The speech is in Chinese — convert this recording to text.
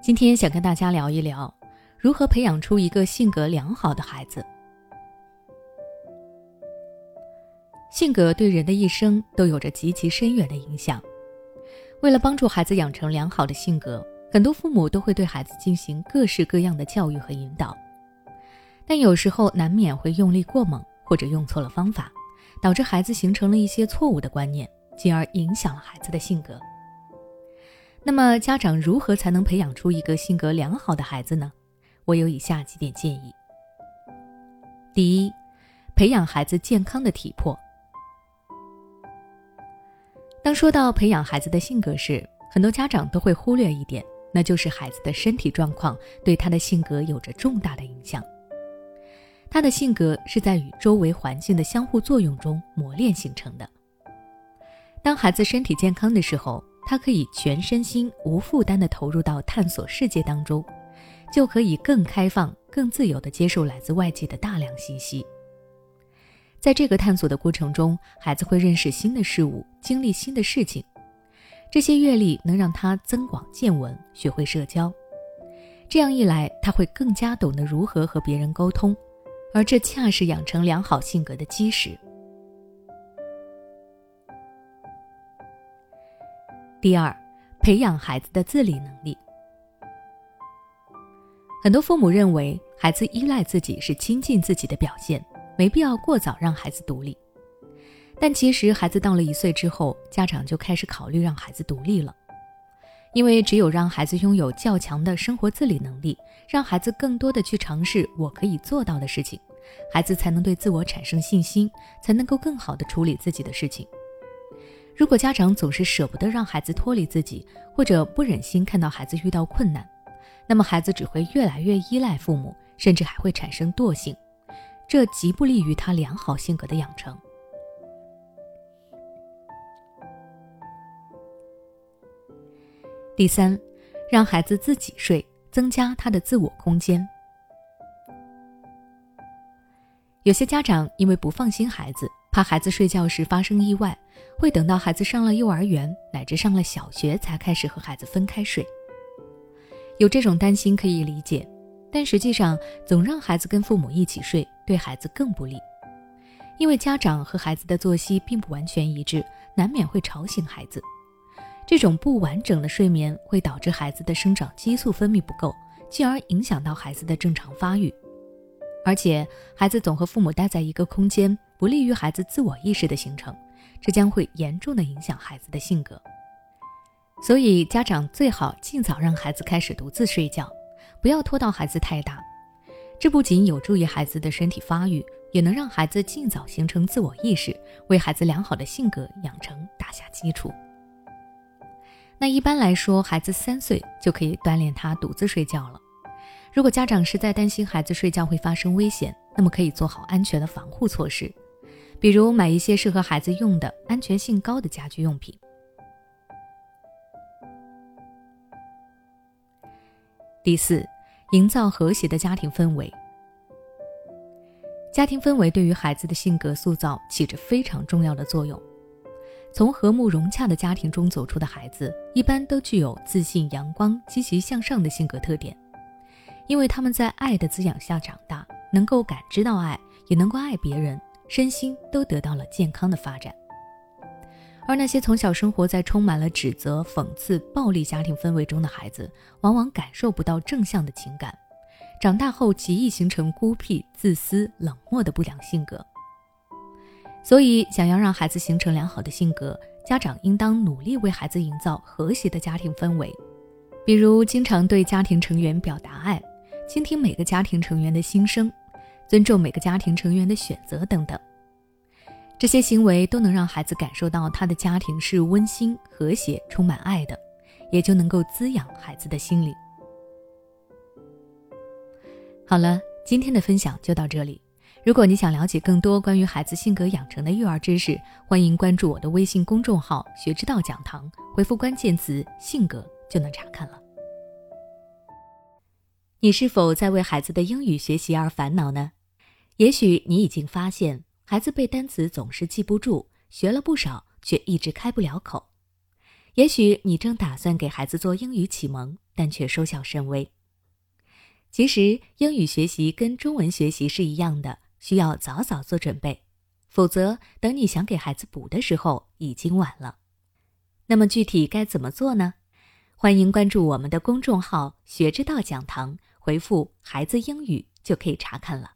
今天想跟大家聊一聊，如何培养出一个性格良好的孩子。性格对人的一生都有着极其深远的影响。为了帮助孩子养成良好的性格，很多父母都会对孩子进行各式各样的教育和引导，但有时候难免会用力过猛，或者用错了方法，导致孩子形成了一些错误的观念，进而影响了孩子的性格。那么，家长如何才能培养出一个性格良好的孩子呢？我有以下几点建议：第一，培养孩子健康的体魄。当说到培养孩子的性格时，很多家长都会忽略一点，那就是孩子的身体状况对他的性格有着重大的影响。他的性格是在与周围环境的相互作用中磨练形成的。当孩子身体健康的时候，他可以全身心无负担地投入到探索世界当中，就可以更开放、更自由地接受来自外界的大量信息。在这个探索的过程中，孩子会认识新的事物，经历新的事情，这些阅历能让他增广见闻，学会社交。这样一来，他会更加懂得如何和别人沟通，而这恰是养成良好性格的基石。第二，培养孩子的自理能力。很多父母认为，孩子依赖自己是亲近自己的表现。没必要过早让孩子独立，但其实孩子到了一岁之后，家长就开始考虑让孩子独立了，因为只有让孩子拥有较强的生活自理能力，让孩子更多的去尝试我可以做到的事情，孩子才能对自我产生信心，才能够更好的处理自己的事情。如果家长总是舍不得让孩子脱离自己，或者不忍心看到孩子遇到困难，那么孩子只会越来越依赖父母，甚至还会产生惰性。这极不利于他良好性格的养成。第三，让孩子自己睡，增加他的自我空间。有些家长因为不放心孩子，怕孩子睡觉时发生意外，会等到孩子上了幼儿园乃至上了小学才开始和孩子分开睡。有这种担心可以理解。但实际上，总让孩子跟父母一起睡，对孩子更不利，因为家长和孩子的作息并不完全一致，难免会吵醒孩子。这种不完整的睡眠会导致孩子的生长激素分泌不够，进而影响到孩子的正常发育。而且，孩子总和父母待在一个空间，不利于孩子自我意识的形成，这将会严重的影响孩子的性格。所以，家长最好尽早让孩子开始独自睡觉。不要拖到孩子太大，这不仅有助于孩子的身体发育，也能让孩子尽早形成自我意识，为孩子良好的性格养成打下基础。那一般来说，孩子三岁就可以锻炼他独自睡觉了。如果家长实在担心孩子睡觉会发生危险，那么可以做好安全的防护措施，比如买一些适合孩子用的、安全性高的家居用品。第四。营造和谐的家庭氛围。家庭氛围对于孩子的性格塑造起着非常重要的作用。从和睦融洽的家庭中走出的孩子，一般都具有自信、阳光、积极向上的性格特点，因为他们在爱的滋养下长大，能够感知到爱，也能够爱别人，身心都得到了健康的发展。而那些从小生活在充满了指责、讽刺、暴力家庭氛围中的孩子，往往感受不到正向的情感，长大后极易形成孤僻、自私、冷漠的不良性格。所以，想要让孩子形成良好的性格，家长应当努力为孩子营造和谐的家庭氛围，比如经常对家庭成员表达爱，倾听每个家庭成员的心声，尊重每个家庭成员的选择等等。这些行为都能让孩子感受到他的家庭是温馨、和谐、充满爱的，也就能够滋养孩子的心灵。好了，今天的分享就到这里。如果你想了解更多关于孩子性格养成的育儿知识，欢迎关注我的微信公众号“学之道讲堂”，回复关键词“性格”就能查看了。你是否在为孩子的英语学习而烦恼呢？也许你已经发现。孩子背单词总是记不住，学了不少却一直开不了口。也许你正打算给孩子做英语启蒙，但却收效甚微。其实，英语学习跟中文学习是一样的，需要早早做准备，否则等你想给孩子补的时候，已经晚了。那么具体该怎么做呢？欢迎关注我们的公众号“学之道讲堂”，回复“孩子英语”就可以查看了。